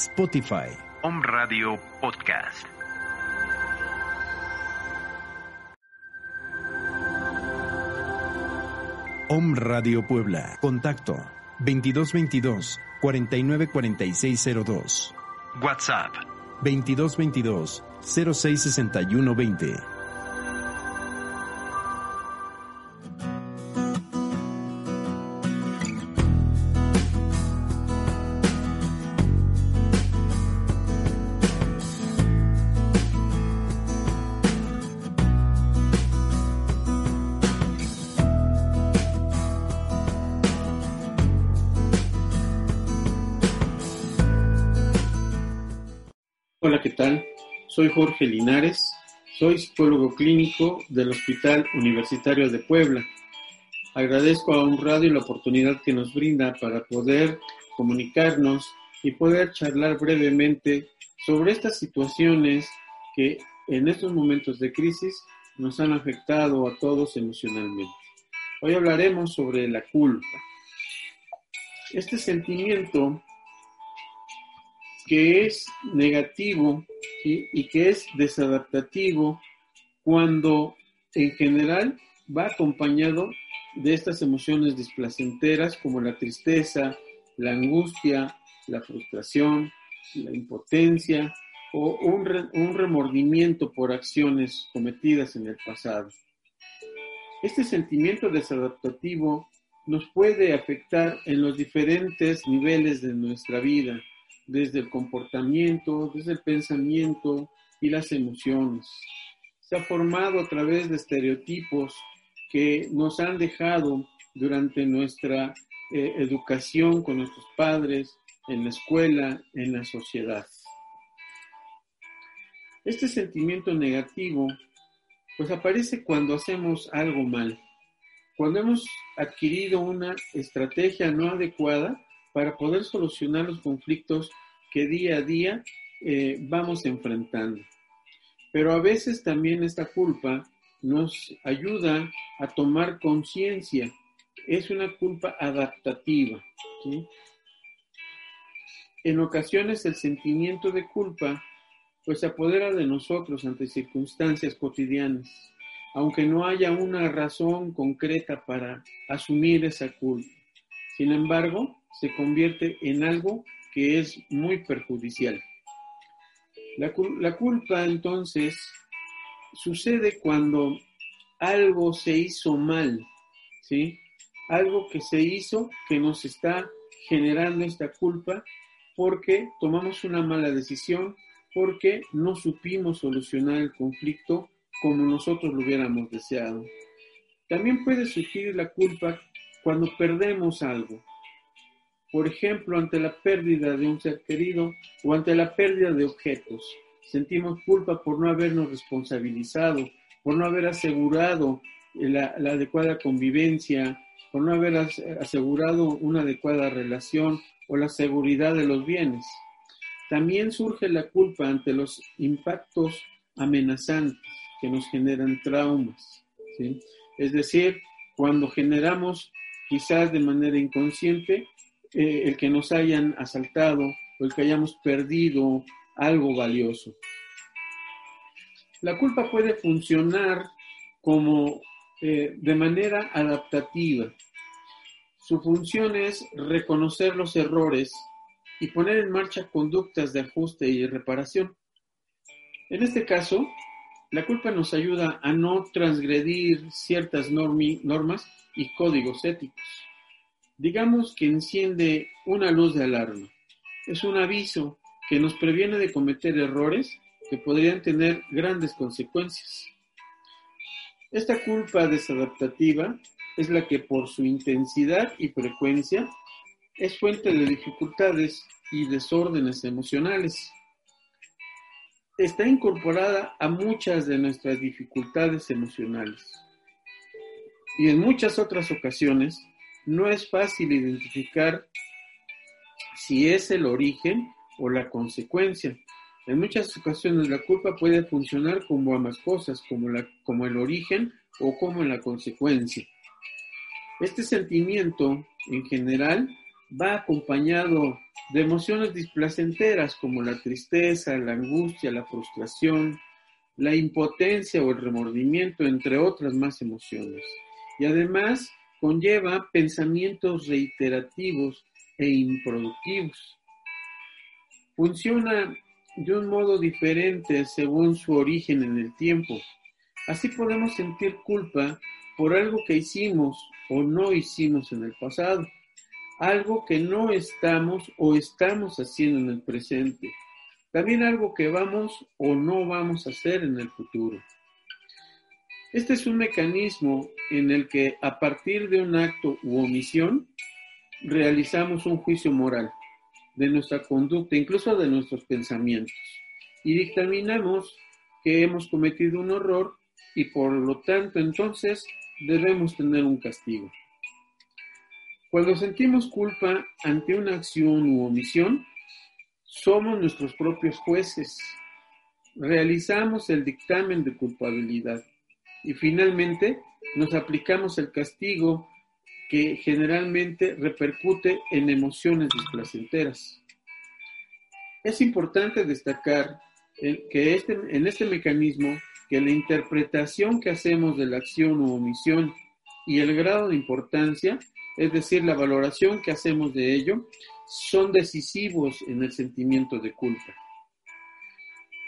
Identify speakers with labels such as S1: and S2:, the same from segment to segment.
S1: Spotify.
S2: Home Radio Podcast.
S1: Om Radio Puebla. Contacto 2222 494602.
S2: WhatsApp
S1: 2222 066120.
S3: Soy Jorge Linares, soy psicólogo clínico del Hospital Universitario de Puebla. Agradezco a un radio la oportunidad que nos brinda para poder comunicarnos y poder charlar brevemente sobre estas situaciones que en estos momentos de crisis nos han afectado a todos emocionalmente. Hoy hablaremos sobre la culpa. Este sentimiento que es negativo y que es desadaptativo cuando en general va acompañado de estas emociones displacenteras como la tristeza, la angustia, la frustración, la impotencia o un remordimiento por acciones cometidas en el pasado. Este sentimiento desadaptativo nos puede afectar en los diferentes niveles de nuestra vida, desde el comportamiento, desde el pensamiento y las emociones. Se ha formado a través de estereotipos que nos han dejado durante nuestra eh, educación con nuestros padres, en la escuela, en la sociedad. Este sentimiento negativo pues aparece cuando hacemos algo mal, cuando hemos adquirido una estrategia no adecuada para poder solucionar los conflictos que día a día eh, vamos enfrentando. Pero a veces también esta culpa nos ayuda a tomar conciencia. Es una culpa adaptativa. En ocasiones el sentimiento de culpa pues se apodera de nosotros ante circunstancias cotidianas, aunque no haya una razón concreta para asumir esa culpa. Sin embargo, se convierte en algo que es muy perjudicial. La, la, culpa entonces sucede cuando algo se hizo mal, ¿sí? Algo que se hizo que nos está generando esta culpa porque tomamos una mala decisión, porque no supimos solucionar el conflicto como nosotros lo hubiéramos deseado. También puede surgir la culpa cuando perdemos algo, por ejemplo, ante la pérdida de un ser querido o ante la pérdida de objetos. Sentimos culpa por no habernos responsabilizado, por no haber asegurado la, la adecuada convivencia, por no haber asegurado una adecuada relación o la seguridad de los bienes. También surge la culpa ante los impactos amenazantes que nos generan traumas. ¿sí? Es decir, cuando generamos quizás de manera inconsciente eh, el que nos hayan asaltado o el que hayamos perdido algo valioso. La culpa puede funcionar como eh, de manera adaptativa. Su función es reconocer los errores y poner en marcha conductas de ajuste y reparación. En este caso, la culpa nos ayuda a no transgredir ciertas normas y códigos éticos. Digamos que enciende una luz de alarma. Es un aviso que nos previene de cometer errores que podrían tener grandes consecuencias. Esta culpa desadaptativa es la que por su intensidad y frecuencia es fuente de dificultades y desórdenes emocionales. Está incorporada a muchas de nuestras dificultades emocionales. Y en muchas otras ocasiones no es fácil identificar si es el origen o la consecuencia. En muchas ocasiones la culpa puede funcionar como ambas cosas, como, la, como el origen o como la consecuencia. Este sentimiento en general va acompañado de emociones displacenteras como la tristeza, la angustia, la frustración, la impotencia o el remordimiento, entre otras más emociones. Y además conlleva pensamientos reiterativos e improductivos. Funciona de un modo diferente según su origen en el tiempo. Así podemos sentir culpa por algo que hicimos o no hicimos en el pasado, algo que no estamos o estamos haciendo en el presente, también algo que vamos o no vamos a hacer en el futuro. Este es un mecanismo en el que a partir de un acto u omisión realizamos un juicio moral de nuestra conducta, incluso de nuestros pensamientos, y dictaminamos que hemos cometido un error y por lo tanto entonces debemos tener un castigo. Cuando sentimos culpa ante una acción u omisión, somos nuestros propios jueces. Realizamos el dictamen de culpabilidad y finalmente nos aplicamos el castigo que generalmente repercute en emociones displacenteras. Es importante destacar que este, en este mecanismo que la interpretación que hacemos de la acción u omisión y el grado de importancia, es decir, la valoración que hacemos de ello, son decisivos en el sentimiento de culpa.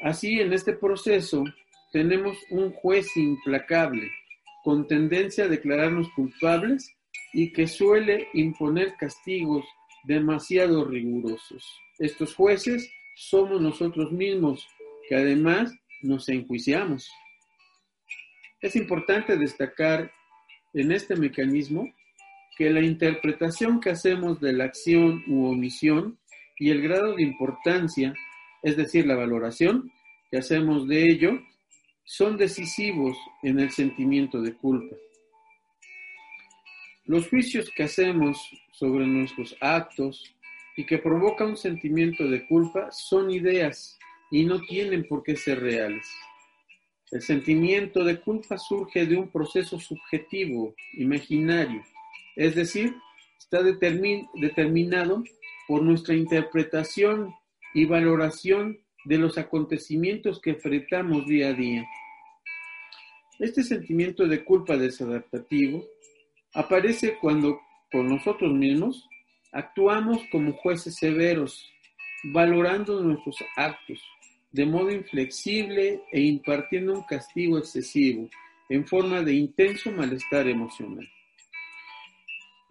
S3: Así, en este proceso, tenemos un juez implacable, con tendencia a declararnos culpables y que suele imponer castigos demasiado rigurosos. Estos jueces somos nosotros mismos, que además nos enjuiciamos. Es importante destacar en este mecanismo que la interpretación que hacemos de la acción u omisión y el grado de importancia, es decir, la valoración que hacemos de ello, son decisivos en el sentimiento de culpa. Los juicios que hacemos sobre nuestros actos y que provocan un sentimiento de culpa son ideas y no tienen por qué ser reales. El sentimiento de culpa surge de un proceso subjetivo, imaginario, es decir, está determinado por nuestra interpretación y valoración de los acontecimientos que enfrentamos día a día. Este sentimiento de culpa desadaptativo aparece cuando con nosotros mismos actuamos como jueces severos, valorando nuestros actos de modo inflexible e impartiendo un castigo excesivo en forma de intenso malestar emocional.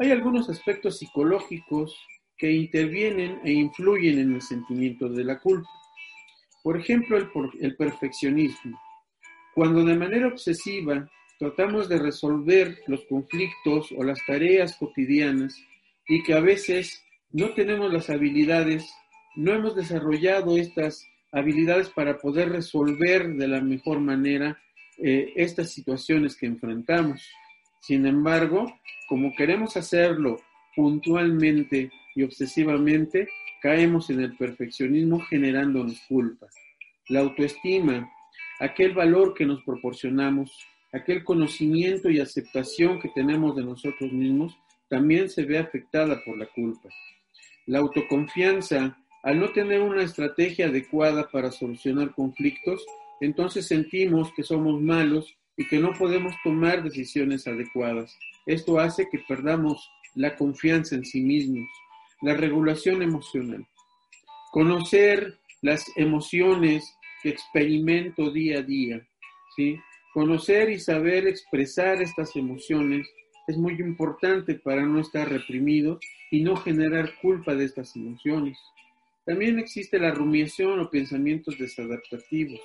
S3: Hay algunos aspectos psicológicos que intervienen e influyen en el sentimiento de la culpa. Por ejemplo, el, el perfeccionismo. Cuando de manera obsesiva tratamos de resolver los conflictos o las tareas cotidianas y que a veces no tenemos las habilidades, no hemos desarrollado estas habilidades para poder resolver de la mejor manera eh, estas situaciones que enfrentamos. Sin embargo, como queremos hacerlo puntualmente y obsesivamente, caemos en el perfeccionismo generándonos culpa. La autoestima, aquel valor que nos proporcionamos, aquel conocimiento y aceptación que tenemos de nosotros mismos también se ve afectada por la culpa. La autoconfianza, al no tener una estrategia adecuada para solucionar conflictos, entonces sentimos que somos malos y que no podemos tomar decisiones adecuadas. Esto hace que perdamos la confianza en sí mismos, la regulación emocional. Conocer las emociones que experimento día a día, ¿sí? Conocer y saber expresar estas emociones es muy importante para no estar reprimido y no generar culpa de estas emociones. También existe la rumiación o pensamientos desadaptativos,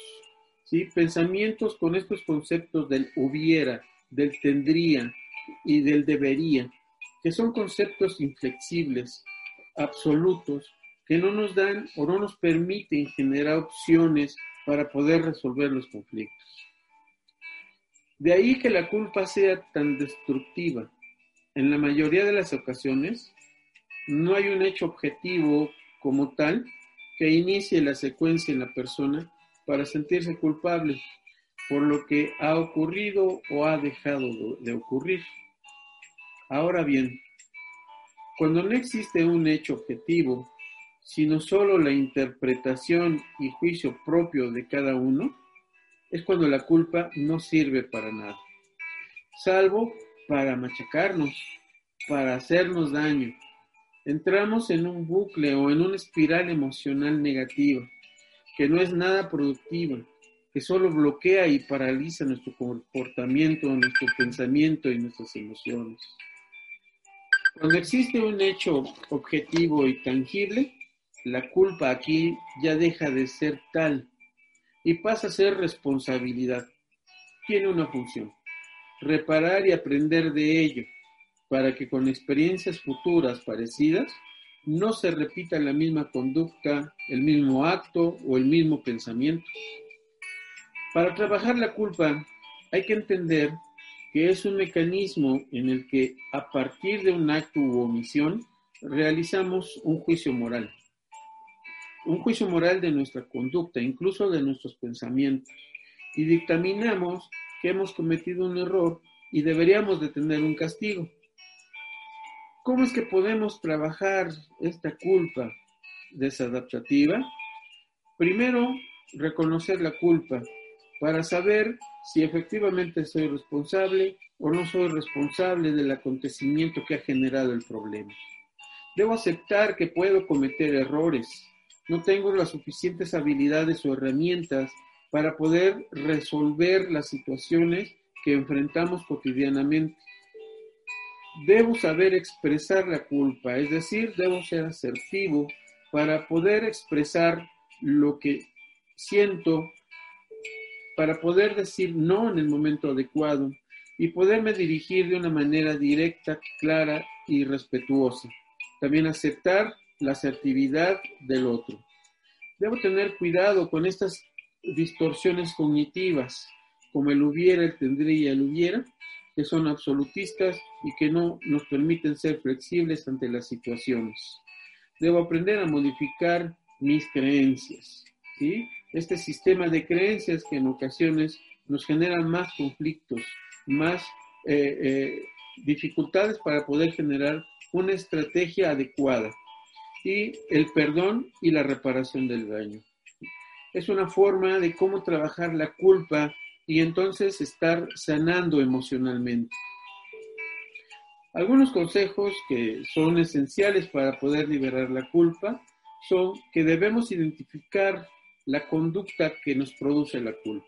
S3: ¿sí? pensamientos con estos conceptos del hubiera, del tendría y del debería, que son conceptos inflexibles absolutos que no nos dan o no nos permiten generar opciones para poder resolver los conflictos. De ahí que la culpa sea tan destructiva. En la mayoría de las ocasiones, no hay un hecho objetivo como tal que inicie la secuencia en la persona para sentirse culpable por lo que ha ocurrido o ha dejado de ocurrir. Ahora bien, cuando no existe un hecho objetivo, sino solo la interpretación y juicio propio de cada uno, es cuando la culpa no sirve para nada, salvo para machacarnos, para hacernos daño. Entramos en un bucle o en una espiral emocional negativa, que no es nada productiva, que solo bloquea y paraliza nuestro comportamiento, nuestro pensamiento y nuestras emociones. Cuando existe un hecho objetivo y tangible, la culpa aquí ya deja de ser tal y pasa a ser responsabilidad. Tiene una función, reparar y aprender de ello, para que con experiencias futuras parecidas no se repita la misma conducta, el mismo acto o el mismo pensamiento. Para trabajar la culpa hay que entender que es un mecanismo en el que a partir de un acto u omisión realizamos un juicio moral. Un juicio moral de nuestra conducta, incluso de nuestros pensamientos, y dictaminamos que hemos cometido un error y deberíamos de tener un castigo. ¿Cómo es que podemos trabajar esta culpa desadaptativa? Primero, reconocer la culpa para saber si efectivamente soy responsable o no soy responsable del acontecimiento que ha generado el problema. Debo aceptar que puedo cometer errores. No tengo las suficientes habilidades o herramientas para poder resolver las situaciones que enfrentamos cotidianamente. Debo saber expresar la culpa, es decir, debo ser asertivo para poder expresar lo que siento para poder decir no en el momento adecuado y poderme dirigir de una manera directa, clara y respetuosa. También aceptar la asertividad del otro. Debo tener cuidado con estas distorsiones cognitivas, como el hubiera, el tendría el hubiera, que son absolutistas y que no nos permiten ser flexibles ante las situaciones. Debo aprender a modificar mis creencias, ¿sí? este sistema de creencias que en ocasiones nos generan más conflictos, más eh, eh, dificultades para poder generar una estrategia adecuada y el perdón y la reparación del daño. Es una forma de cómo trabajar la culpa y entonces estar sanando emocionalmente. Algunos consejos que son esenciales para poder liberar la culpa son que debemos identificar la conducta que nos produce la culpa.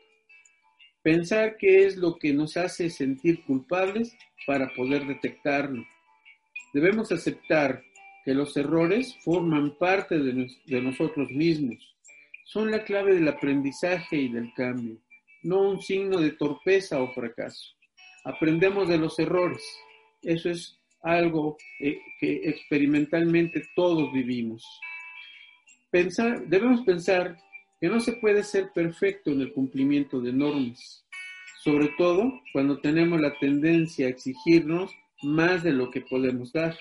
S3: Pensar qué es lo que nos hace sentir culpables para poder detectarlo. Debemos aceptar que los errores forman parte de, de nosotros mismos. Son la clave del aprendizaje y del cambio, no un signo de torpeza o fracaso. Aprendemos de los errores. Eso es algo eh, que experimentalmente todos vivimos. Pensar, debemos pensar que no se puede ser perfecto en el cumplimiento de normas, sobre todo cuando tenemos la tendencia a exigirnos más de lo que podemos dar.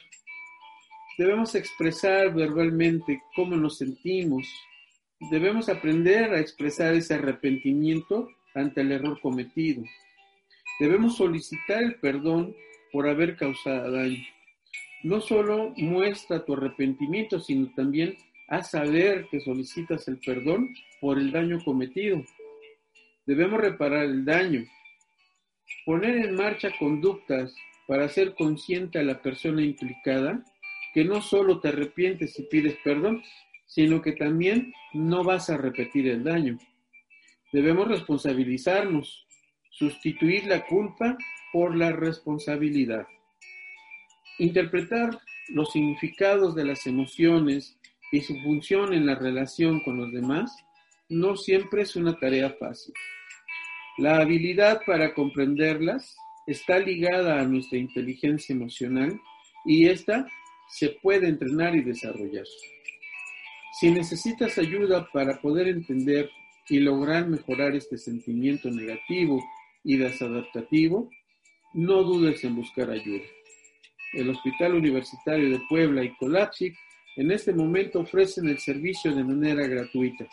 S3: Debemos expresar verbalmente cómo nos sentimos. Debemos aprender a expresar ese arrepentimiento ante el error cometido. Debemos solicitar el perdón por haber causado daño. No solo muestra tu arrepentimiento, sino también a saber que solicitas el perdón por el daño cometido. Debemos reparar el daño, poner en marcha conductas para hacer consciente a la persona implicada que no solo te arrepientes y pides perdón, sino que también no vas a repetir el daño. Debemos responsabilizarnos, sustituir la culpa por la responsabilidad. Interpretar los significados de las emociones y su función en la relación con los demás no siempre es una tarea fácil. La habilidad para comprenderlas está ligada a nuestra inteligencia emocional y esta se puede entrenar y desarrollar. Si necesitas ayuda para poder entender y lograr mejorar este sentimiento negativo y desadaptativo, no dudes en buscar ayuda. El Hospital Universitario de Puebla y Colapsic en este momento ofrecen el servicio de manera gratuita.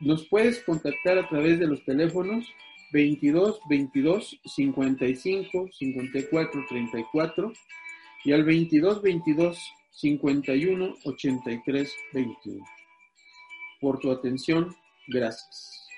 S3: Nos puedes contactar a través de los teléfonos 22 22 55 54 34 y al 22 22 51 83 21. Por tu atención, gracias.